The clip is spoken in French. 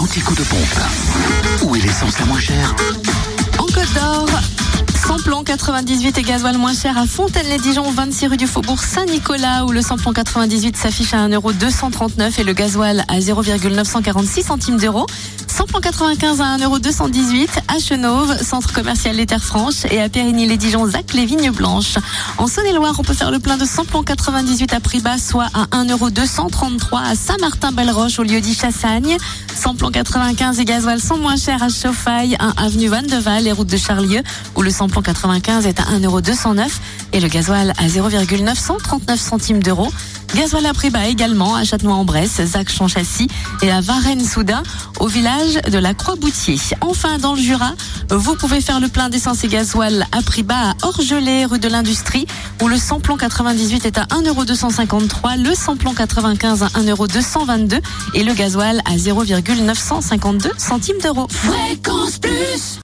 l'anti-coup de pompe. Où est l'essence la moins chère En Côte d'Or, samplon 98 et gasoil moins cher à Fontaine-les-Dijon, 26 rue du Faubourg Saint-Nicolas, où le samplon 98 s'affiche à 1,239€ et le gasoil à 0,946 centimes d'euros. Samplon 95 à 1,218€ à Chenauve, centre commercial Les Terres Franches, et à Périgny-les-Dijon, Zac, les Vignes Blanches. En Saône-et-Loire, on peut faire le plein de samplon 98 à prix bas, soit à 1,233€ à Saint-Martin-Belle-Roche, au lieu dit Chassagne. Samplon 95 et gasoil sont moins chers à Chauffaille, 1 avenue Van de Val et route de Charlieu, où le samplon 95 est à 1,209€ et le gasoil à 0,939 centimes d'euros. Gasoil à prix bas également à Châtenois-en-Bresse, Zac Chanchassis et à Varennes-Soudain au village de la Croix-Boutier. Enfin, dans le Jura, vous pouvez faire le plein d'essence et gasoil à prix bas à Orgelet, rue de l'Industrie, où le samplon 98 est à 1,253€, le samplon 95 à 1,222€ et le gasoil à 0,952 centimes d'euros. Fréquence Plus